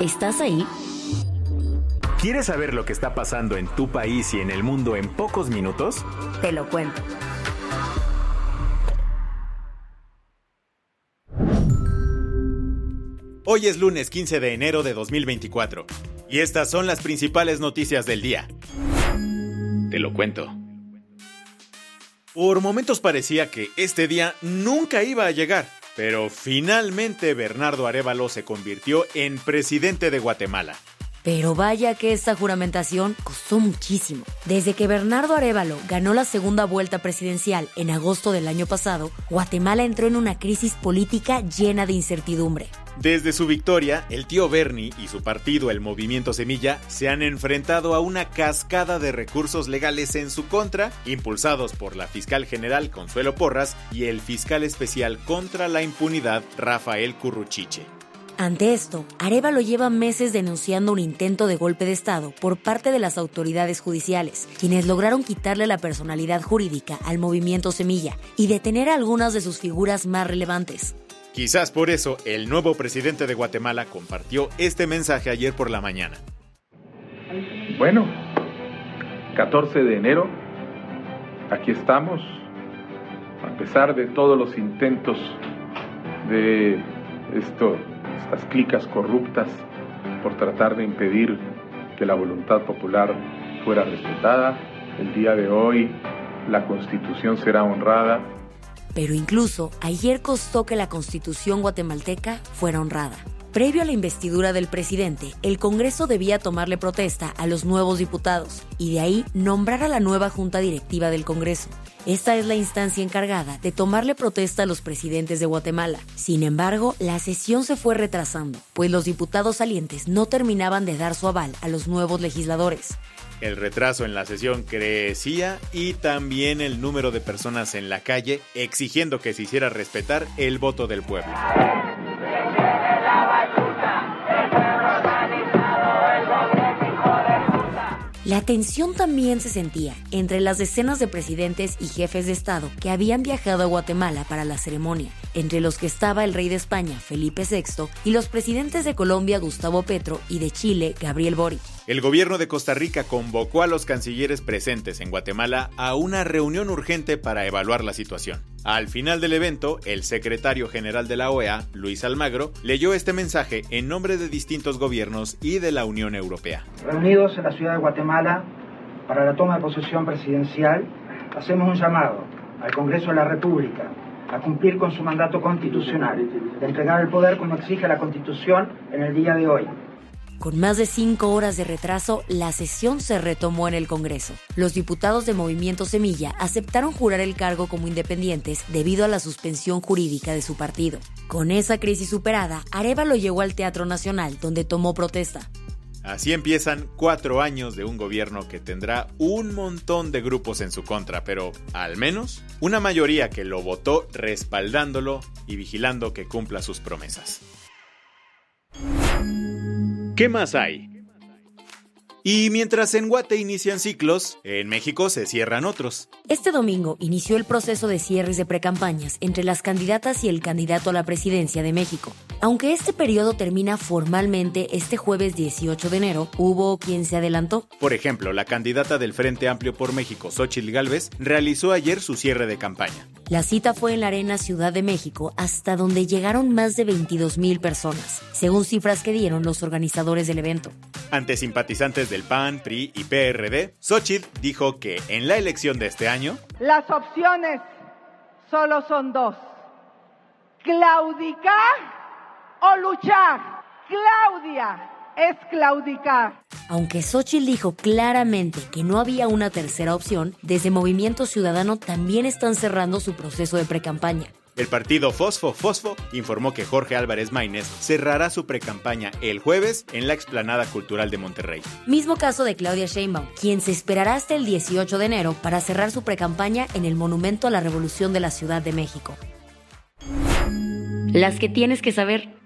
¿Estás ahí? ¿Quieres saber lo que está pasando en tu país y en el mundo en pocos minutos? Te lo cuento. Hoy es lunes 15 de enero de 2024 y estas son las principales noticias del día. Te lo cuento. Por momentos parecía que este día nunca iba a llegar, pero finalmente Bernardo Arevalo se convirtió en presidente de Guatemala. Pero vaya que esta juramentación costó muchísimo. Desde que Bernardo Arevalo ganó la segunda vuelta presidencial en agosto del año pasado, Guatemala entró en una crisis política llena de incertidumbre. Desde su victoria, el tío Bernie y su partido, el Movimiento Semilla, se han enfrentado a una cascada de recursos legales en su contra, impulsados por la fiscal general Consuelo Porras y el fiscal especial contra la impunidad Rafael Curruchiche. Ante esto, Arevalo lleva meses denunciando un intento de golpe de Estado por parte de las autoridades judiciales, quienes lograron quitarle la personalidad jurídica al movimiento Semilla y detener a algunas de sus figuras más relevantes. Quizás por eso el nuevo presidente de Guatemala compartió este mensaje ayer por la mañana. Bueno, 14 de enero, aquí estamos, a pesar de todos los intentos de esto, estas clicas corruptas por tratar de impedir que la voluntad popular fuera respetada. El día de hoy la constitución será honrada. Pero incluso ayer costó que la constitución guatemalteca fuera honrada. Previo a la investidura del presidente, el Congreso debía tomarle protesta a los nuevos diputados y de ahí nombrar a la nueva junta directiva del Congreso. Esta es la instancia encargada de tomarle protesta a los presidentes de Guatemala. Sin embargo, la sesión se fue retrasando, pues los diputados salientes no terminaban de dar su aval a los nuevos legisladores. El retraso en la sesión crecía y también el número de personas en la calle exigiendo que se hiciera respetar el voto del pueblo. La tensión también se sentía entre las decenas de presidentes y jefes de Estado que habían viajado a Guatemala para la ceremonia, entre los que estaba el rey de España, Felipe VI, y los presidentes de Colombia, Gustavo Petro, y de Chile, Gabriel Boric. El gobierno de Costa Rica convocó a los cancilleres presentes en Guatemala a una reunión urgente para evaluar la situación. Al final del evento, el secretario general de la OEA, Luis Almagro, leyó este mensaje en nombre de distintos gobiernos y de la Unión Europea. Reunidos en la ciudad de Guatemala para la toma de posesión presidencial, hacemos un llamado al Congreso de la República a cumplir con su mandato constitucional de entregar el poder como exige la Constitución en el día de hoy. Con más de cinco horas de retraso, la sesión se retomó en el Congreso. Los diputados de Movimiento Semilla aceptaron jurar el cargo como independientes debido a la suspensión jurídica de su partido. Con esa crisis superada, Areva lo llevó al Teatro Nacional, donde tomó protesta. Así empiezan cuatro años de un gobierno que tendrá un montón de grupos en su contra, pero al menos una mayoría que lo votó respaldándolo y vigilando que cumpla sus promesas. ¿Qué más hay? Y mientras en Guate inician ciclos, en México se cierran otros. Este domingo inició el proceso de cierres de precampañas entre las candidatas y el candidato a la presidencia de México. Aunque este periodo termina formalmente este jueves 18 de enero, hubo quien se adelantó. Por ejemplo, la candidata del Frente Amplio por México, Xochitl Gálvez, realizó ayer su cierre de campaña. La cita fue en la Arena Ciudad de México, hasta donde llegaron más de 22 mil personas, según cifras que dieron los organizadores del evento. Ante simpatizantes del PAN, PRI y PRD, Xochitl dijo que en la elección de este año, las opciones solo son dos: claudicar o luchar. Claudia es claudicar. Aunque Xochitl dijo claramente que no había una tercera opción, desde Movimiento Ciudadano también están cerrando su proceso de precampaña. El partido Fosfo Fosfo informó que Jorge Álvarez Maínez cerrará su precampaña el jueves en la explanada cultural de Monterrey. Mismo caso de Claudia Sheinbaum, quien se esperará hasta el 18 de enero para cerrar su precampaña en el Monumento a la Revolución de la Ciudad de México. Las que tienes que saber.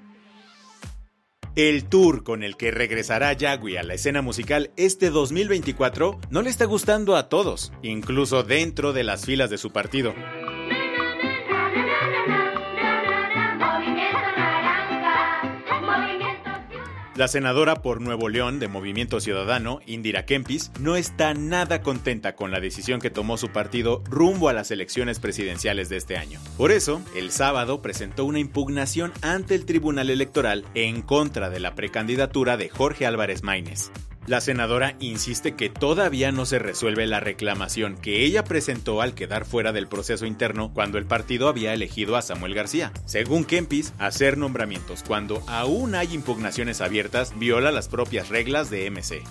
El tour con el que regresará Yagui a la escena musical este 2024 no le está gustando a todos, incluso dentro de las filas de su partido. La senadora por Nuevo León de Movimiento Ciudadano, Indira Kempis, no está nada contenta con la decisión que tomó su partido rumbo a las elecciones presidenciales de este año. Por eso, el sábado presentó una impugnación ante el Tribunal Electoral en contra de la precandidatura de Jorge Álvarez Maínez. La senadora insiste que todavía no se resuelve la reclamación que ella presentó al quedar fuera del proceso interno cuando el partido había elegido a Samuel García. Según Kempis, hacer nombramientos cuando aún hay impugnaciones abiertas viola las propias reglas de MC.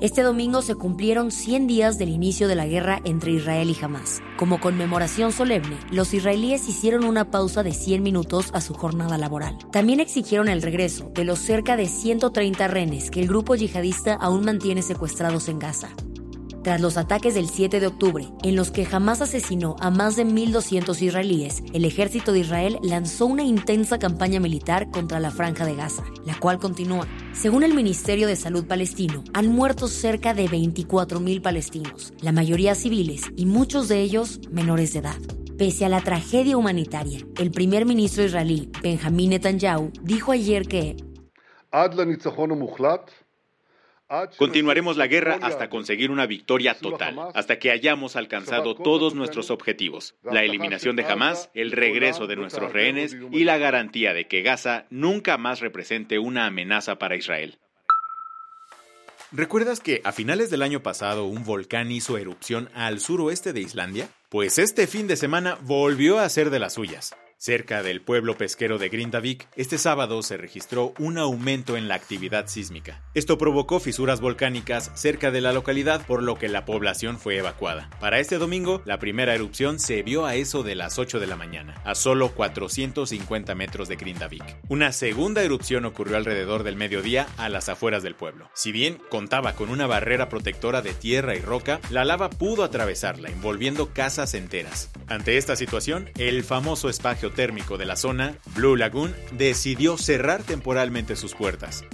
Este domingo se cumplieron 100 días del inicio de la guerra entre Israel y Hamas. Como conmemoración solemne, los israelíes hicieron una pausa de 100 minutos a su jornada laboral. También exigieron el regreso de los cerca de 130 rehenes que el grupo yihadista aún mantiene secuestrados en Gaza tras los ataques del 7 de octubre, en los que jamás asesinó a más de 1.200 israelíes, el ejército de Israel lanzó una intensa campaña militar contra la franja de Gaza, la cual continúa. Según el Ministerio de Salud palestino, han muerto cerca de 24.000 palestinos, la mayoría civiles y muchos de ellos menores de edad. Pese a la tragedia humanitaria, el primer ministro israelí, Benjamin Netanyahu, dijo ayer que Continuaremos la guerra hasta conseguir una victoria total, hasta que hayamos alcanzado todos nuestros objetivos, la eliminación de Hamas, el regreso de nuestros rehenes y la garantía de que Gaza nunca más represente una amenaza para Israel. ¿Recuerdas que a finales del año pasado un volcán hizo erupción al suroeste de Islandia? Pues este fin de semana volvió a ser de las suyas. Cerca del pueblo pesquero de Grindavik, este sábado se registró un aumento en la actividad sísmica. Esto provocó fisuras volcánicas cerca de la localidad, por lo que la población fue evacuada. Para este domingo, la primera erupción se vio a eso de las 8 de la mañana, a solo 450 metros de Grindavik. Una segunda erupción ocurrió alrededor del mediodía a las afueras del pueblo. Si bien contaba con una barrera protectora de tierra y roca, la lava pudo atravesarla, envolviendo casas enteras. Ante esta situación, el famoso espacio térmico de la zona, Blue Lagoon decidió cerrar temporalmente sus puertas.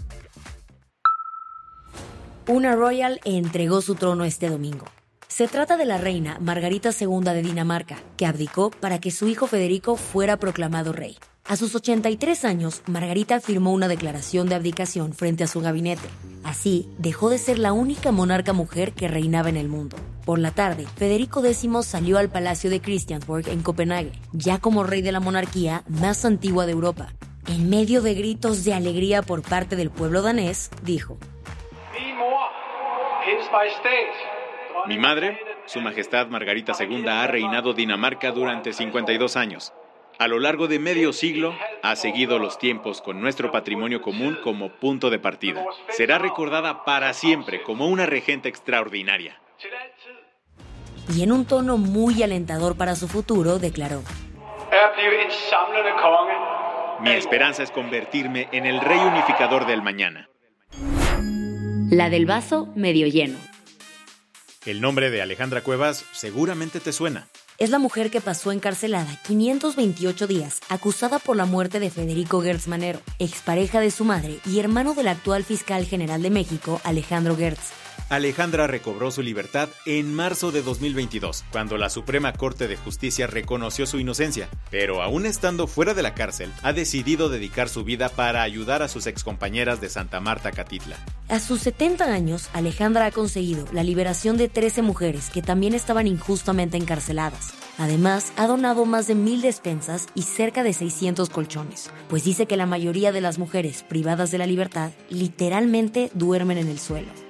Una Royal entregó su trono este domingo. Se trata de la reina Margarita II de Dinamarca, que abdicó para que su hijo Federico fuera proclamado rey. A sus 83 años, Margarita firmó una declaración de abdicación frente a su gabinete. Así, dejó de ser la única monarca mujer que reinaba en el mundo. Por la tarde, Federico X salió al Palacio de Christiansborg en Copenhague, ya como rey de la monarquía más antigua de Europa. En medio de gritos de alegría por parte del pueblo danés, dijo: Mi madre, Su Majestad Margarita II, ha reinado Dinamarca durante 52 años a lo largo de medio siglo ha seguido los tiempos con nuestro patrimonio común como punto de partida. Será recordada para siempre como una regente extraordinaria. Y en un tono muy alentador para su futuro, declaró. Mi esperanza es convertirme en el rey unificador del mañana. La del vaso medio lleno. El nombre de Alejandra Cuevas seguramente te suena es la mujer que pasó encarcelada 528 días, acusada por la muerte de Federico Gertz Manero, expareja de su madre y hermano del actual fiscal general de México, Alejandro Gertz. Alejandra recobró su libertad en marzo de 2022, cuando la Suprema Corte de Justicia reconoció su inocencia, pero aún estando fuera de la cárcel, ha decidido dedicar su vida para ayudar a sus excompañeras de Santa Marta Catitla. A sus 70 años, Alejandra ha conseguido la liberación de 13 mujeres que también estaban injustamente encarceladas. Además, ha donado más de mil despensas y cerca de 600 colchones, pues dice que la mayoría de las mujeres privadas de la libertad literalmente duermen en el suelo.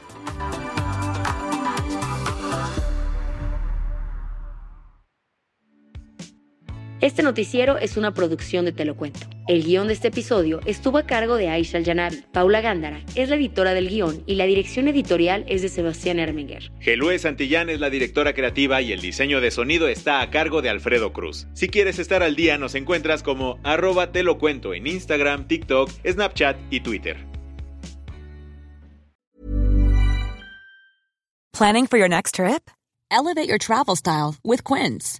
Este noticiero es una producción de Te lo cuento. El guion de este episodio estuvo a cargo de Aisha Al-Janabi. Paula Gándara es la editora del guion y la dirección editorial es de Sebastián Erminger. Gelue Santillán es la directora creativa y el diseño de sonido está a cargo de Alfredo Cruz. Si quieres estar al día, nos encuentras como arroba te lo cuento en Instagram, TikTok, Snapchat y Twitter. Planning for your next trip? Elevate your travel style with Quince.